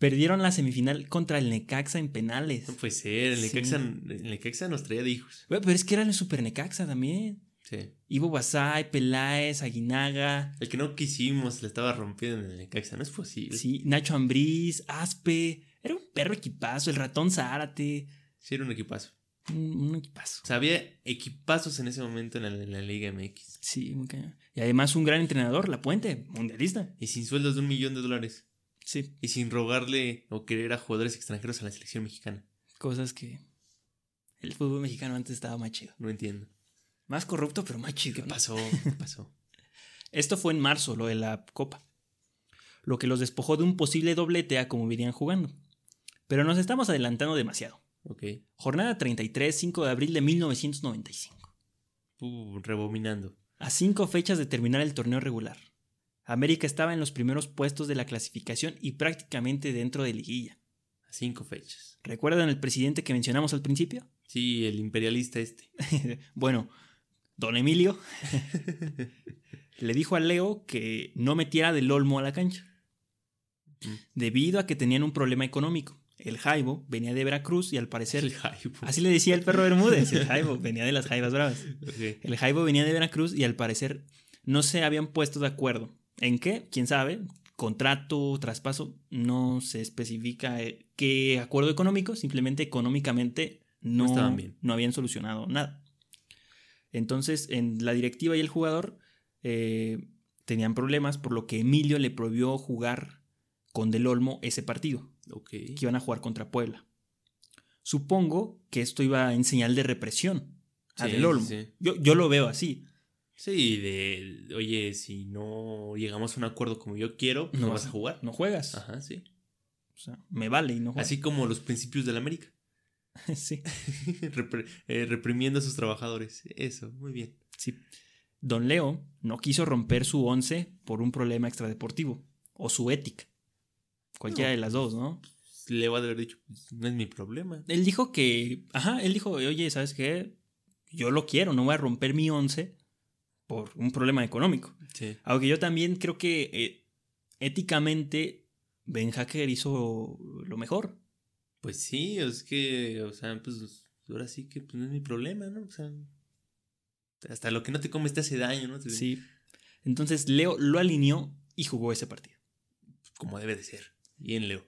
Perdieron la semifinal contra el Necaxa en penales. No puede ser. El Necaxa, el Necaxa nos traía de hijos. Pero es que era el Super Necaxa también. Sí. Ivo Basay, Peláez, Aguinaga. El que no quisimos le estaba rompiendo en el Necaxa. No es posible. Sí, Nacho Ambriz, Aspe. Era un perro equipazo. El ratón Zárate. Sí, era un equipazo. Un, un, equipazo. O sea, había equipazos en ese momento en la, en la Liga MX. Sí, muy cañón. Y además un gran entrenador, La Puente, mundialista. Y sin sueldos de un millón de dólares. Sí. Y sin rogarle o querer a jugadores extranjeros a la selección mexicana. Cosas que el fútbol mexicano antes estaba más chido. No entiendo. Más corrupto, pero más chido. ¿Qué ¿no? pasó? ¿Qué pasó? Esto fue en marzo, lo de la Copa. Lo que los despojó de un posible doblete a como vivían jugando. Pero nos estamos adelantando demasiado. Ok. Jornada 33, 5 de abril de 1995. Uh, rebominando. A cinco fechas de terminar el torneo regular. América estaba en los primeros puestos de la clasificación y prácticamente dentro de liguilla. A cinco fechas. ¿Recuerdan el presidente que mencionamos al principio? Sí, el imperialista este. bueno, don Emilio le dijo a Leo que no metiera del olmo a la cancha. Mm. Debido a que tenían un problema económico. El Jaibo venía de Veracruz y al parecer. El Jaibo. Así le decía el perro Bermúdez. El Jaibo venía de las Jaivas Bravas. El Jaibo venía de Veracruz y al parecer no se habían puesto de acuerdo. ¿En qué? ¿Quién sabe? Contrato, traspaso, no se especifica eh, qué acuerdo económico, simplemente económicamente no, No estaban bien. no habían solucionado nada. Entonces, en la directiva y el jugador eh, tenían problemas, por lo que Emilio le prohibió jugar con Del Olmo ese partido, Ok. que iban a jugar contra Puebla. Supongo que esto iba en señal de represión a Sí, Del Olmo. sí. Yo, yo lo veo así. Sí, de. Oye, si no llegamos a un acuerdo como yo quiero, pues No no, vas a- jugar. No juegas. Ajá, sí. O sea, me vale y no juegas. Así como los principios de la América. sí, Repre- eh, reprimiendo a sus trabajadores. Eso, muy bien. sí. Don Leo no quiso romper su once por un problema extradeportivo o su ética. Cualquiera No. de las dos, ¿no? Le va a haber dicho, pues, no es mi problema. Él dijo que, ajá, él dijo, oye, ¿sabes qué? Yo lo quiero, no voy a romper mi once por un problema económico. Sí. Aunque yo también creo que eh, éticamente Ben Hacker hizo lo mejor. Pues sí, es que, o sea, pues ahora sí que pues, no es mi problema, ¿no? O sea, hasta lo que no te comes te hace daño, ¿no? Sí. Entonces Leo lo alineó y jugó ese partido. Como debe de ser. Bien, Leo.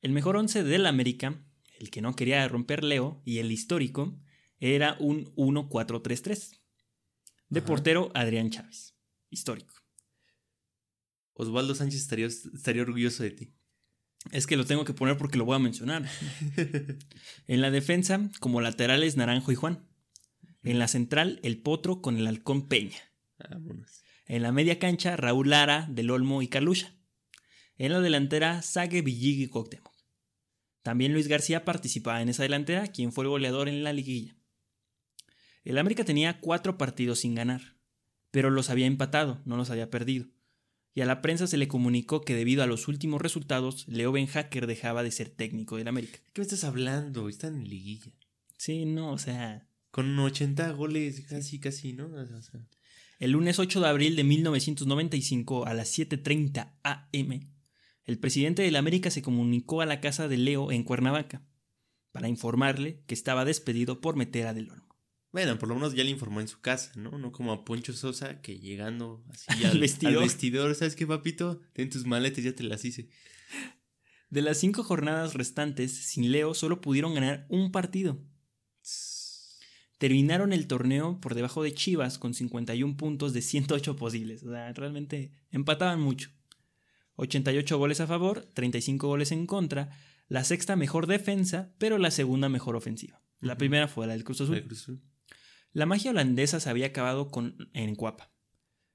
El mejor once del América, el que no quería romper Leo, y el histórico, era un 1-4-3-3. De Ajá. portero, Adrián Chávez. Histórico. Osvaldo Sánchez estaría, estaría orgulloso de ti. Es que lo tengo que poner porque lo voy a mencionar. En la defensa, como laterales, Naranjo y Juan. En la central, el Potro con el Halcón Peña. Vámonos. En la media cancha, Raúl Lara, Del Olmo y Carlucha. En la delantera, Sague, Villig y Cuauhtémoc. También Luis García participaba en esa delantera, quien fue el goleador en la liguilla. El América tenía cuatro partidos sin ganar, pero los había empatado, no los había perdido. Y a la prensa se le comunicó que debido a los últimos resultados, Leo Ben Hacker dejaba de ser técnico del América. ¿Qué me estás hablando? Están en liguilla. Sí, no, o sea, Con 80 goles, casi, casi, ¿no? O sea, El lunes 8 de abril de 1995 a las 7.30 am, el presidente de la América se comunicó a la casa de Leo en Cuernavaca para informarle que estaba despedido por meter a Del Olmo. Bueno, por lo menos ya le informó en su casa, ¿no? No como a Poncho Sosa que llegando así Al al, vestidor. al vestidor, ¿sabes qué, papito? Ten tus maletas, ya te las hice. De las cinco jornadas restantes, sin Leo solo pudieron ganar un partido. Terminaron el torneo por debajo de Chivas con 51 puntos de 108 posibles. O sea, realmente empataban mucho. 88 goles a favor, 35 goles en contra. La sexta mejor defensa, pero la segunda mejor ofensiva. La primera fue la del Cruz Azul. La magia holandesa se había acabado con, en Cuapa.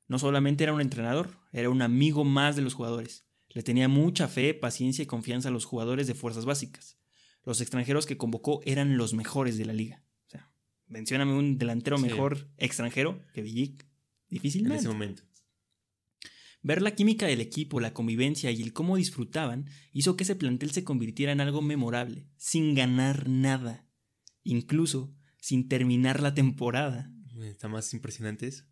No solamente era un entrenador, era un amigo más de los jugadores. Le tenía mucha fe, paciencia y confianza a los jugadores de fuerzas básicas. Los extranjeros que convocó eran los mejores de la liga. O sea, mencióname un delantero Sí. mejor extranjero que Villic. En Difícilmente. ese momento. Ver la química del equipo, la convivencia y el cómo disfrutaban hizo que ese plantel se convirtiera en algo memorable, sin ganar nada, incluso sin terminar la temporada. Está más impresionante eso.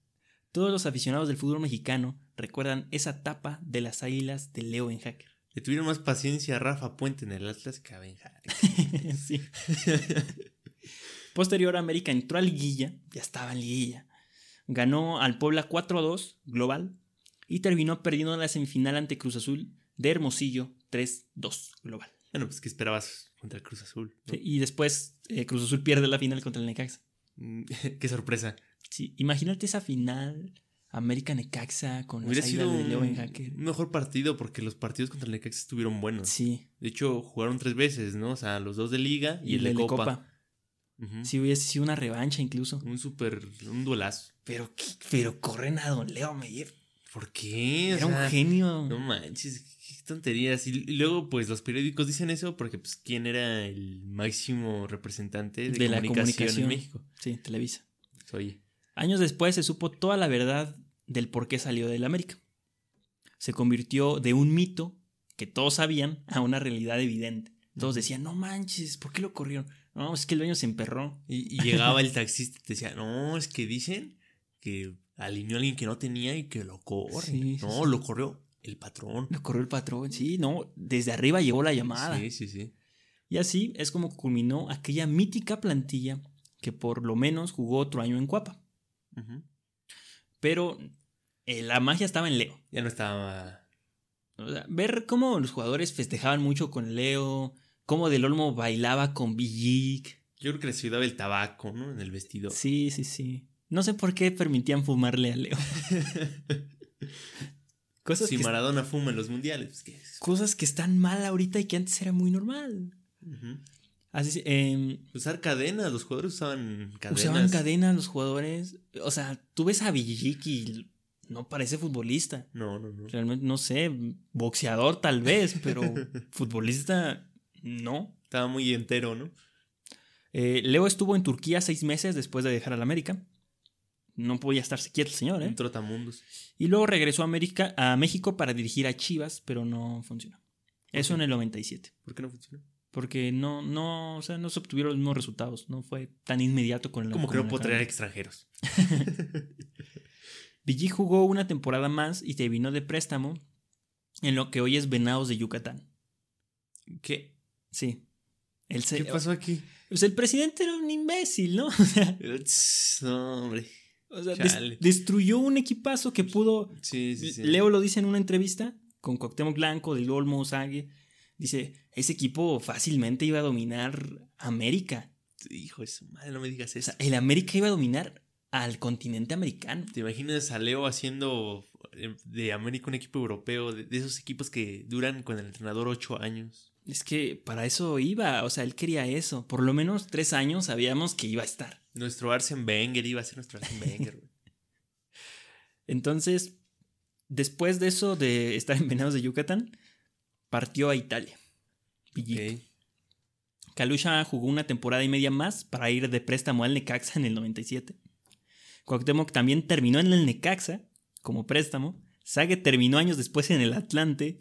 Todos los aficionados del fútbol mexicano recuerdan esa tapa de las águilas de Leo en Hacker. Le tuvieron más paciencia a Rafa Puente en el Atlas que a Ben Hacker. sí. Posterior, América entró a liguilla, ya estaba en liguilla. Ganó al Puebla 4-2 global y terminó perdiendo la semifinal ante Cruz Azul de Hermosillo 3-2 global. Bueno, pues, ¿qué esperabas contra el Cruz Azul? no? Sí, y después eh, Cruz Azul pierde la final contra el Necaxa. Mm, Qué sorpresa. Sí, imagínate esa final América Necaxa con Hubiera águilas sido de Leo Hacker. un mejor partido porque los partidos contra el Necaxa estuvieron buenos. Sí, De hecho, jugaron tres veces, ¿no? O sea, los dos de Liga y, el de, Copa. Sí, hubiese sido una revancha incluso. Un súper, un duelazo. Pero, ¿qué? pero corren a Don Leo Meyer. ¿Por qué? O Era un genio. No manches, tonterías. Y, y luego, pues los periódicos dicen eso porque, pues, ¿quién era el máximo representante de, De la comunicación, en México? Sí, Televisa. Oye, Años después se supo toda la verdad del por qué salió del América. Se convirtió de un mito que todos sabían a una realidad evidente. Todos decían, no manches, ¿por qué lo corrieron? No, es que el dueño se emperró. Y, y llegaba el taxista y te decía, no, es que dicen que alineó a alguien que no tenía y que lo corre. Sí, no, sí. lo corrió el patrón. Lo corrió el patrón. Sí, no, desde arriba llegó la llamada. Sí, sí, sí. Y así es como culminó aquella mítica plantilla que por lo menos jugó otro año en Cuapa. Pero eh, la magia estaba en Leo. Ya no estaba... O sea, ver cómo los jugadores festejaban mucho con Leo, cómo Del Olmo bailaba con Villic. Yo creo que les ayudaba el tabaco, ¿no? En el vestido. Sí, sí, sí. No sé por qué permitían fumarle a Leo. Cosas, si que, Maradona fuma en los mundiales, pues qué es. cosas que están mal ahorita y que antes era muy normal. Así, eh, Usar cadenas, los jugadores usaban cadenas. usaban cadenas los jugadores. O sea, tú ves a Villic y no parece futbolista. No, no, no. Realmente, no sé, boxeador tal vez, pero futbolista no. Estaba muy entero, ¿no? Eh, Leo estuvo en Turquía seis meses después de dejar a la América. No podía estarse quieto el señor, ¿eh? Un trotamundos. Y luego regresó a, América, a México para dirigir a Chivas, pero no funcionó. Eso en el 97. ¿Por qué no funcionó? Porque no, no, o sea, no se obtuvieron los mismos resultados. No fue tan inmediato con el Como que no puedo traer extranjeros. Villig jugó una temporada más y terminó de préstamo en lo que hoy es Venados de Yucatán. ¿Qué? Sí. El, ¿Qué pasó aquí? Pues el presidente era un imbécil, ¿no? No, hombre. O sea, des- destruyó un equipazo que pudo Sí, sí, sí. Leo lo dice en una entrevista con Cuauhtémoc Blanco, del Olmo, Sague. Dice, ese equipo fácilmente iba a dominar América. Hijo de su madre, no me digas O eso. sea, el América iba a dominar al continente americano. ¿Te imaginas a Leo haciendo eh, de América un equipo europeo? De, de esos equipos que duran con el entrenador ocho años. Es que para eso iba, o sea, él quería eso. Por lo menos tres años sabíamos que iba a estar. Nuestro Arsen Wenger iba a ser nuestro Arsen Wenger. Entonces, después de eso, de estar en Venados de Yucatán, partió a Italia. Villic. Ok. Kalusha jugó una temporada y media más para ir de préstamo al Necaxa en el 97. Cuauhtémoc también terminó en el Necaxa como préstamo. Sague terminó años después en el Atlante.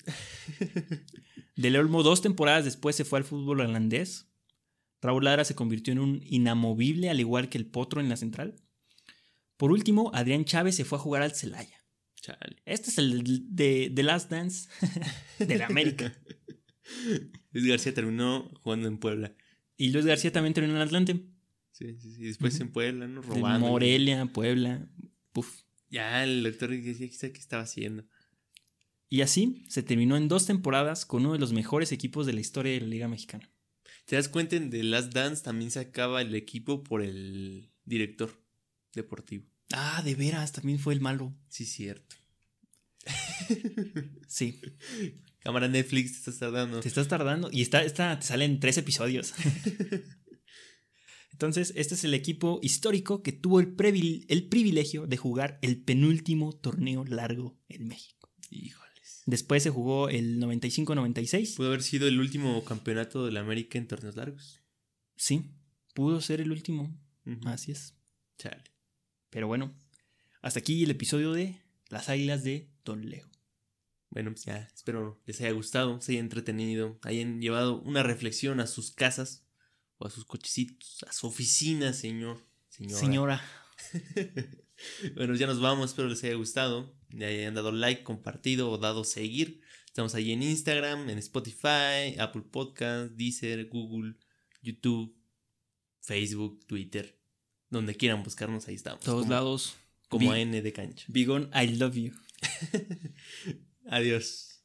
Del Olmo dos temporadas después se fue al fútbol holandés. Raúl Lara se convirtió en un inamovible al igual que el Potro en la central. Por último, Adrián Chávez se fue a jugar al Celaya. Chale. Este es el de The Last Dance de la América. Luis García terminó jugando en Puebla. Y Luis García también terminó en Atlante. Sí, sí, sí. Después en Puebla, ¿no? De Robando. Morelia, Puebla. Puf. Ya, el doctor decía qué estaba haciendo. Y así se terminó en dos temporadas con uno de los mejores equipos de la historia de la Liga Mexicana. ¿Te das cuenta? En The Last Dance también se acaba el equipo por el director deportivo. Ah, de veras, también fue el malo. Sí, cierto. Sí, Cámara Netflix, te estás tardando. te estás tardando. Y está, está, te salen tres episodios. Entonces, este es el equipo histórico que tuvo el, el privilegio de jugar el penúltimo torneo largo en México. Híjoles. Después se jugó el 95-96. Pudo haber sido el último campeonato de la América en torneos largos. Sí, pudo ser el último. Así es. Chale. Pero bueno, hasta aquí el episodio de Las Águilas de Don Leo. Bueno, pues ya, espero les haya gustado, se hayan entretenido, hayan llevado una reflexión a sus casas o a sus cochecitos, a su oficina, señor. Señora. Señora, Bueno, ya nos vamos, espero les haya gustado. Le hayan dado like, compartido o dado seguir. Estamos ahí en Instagram, en Spotify, Apple Podcast, Deezer, Google, YouTube, Facebook, Twitter. Donde quieran buscarnos, ahí estamos. todos como, lados. Como Big- N de cancha. Bigón, I love you. Adiós.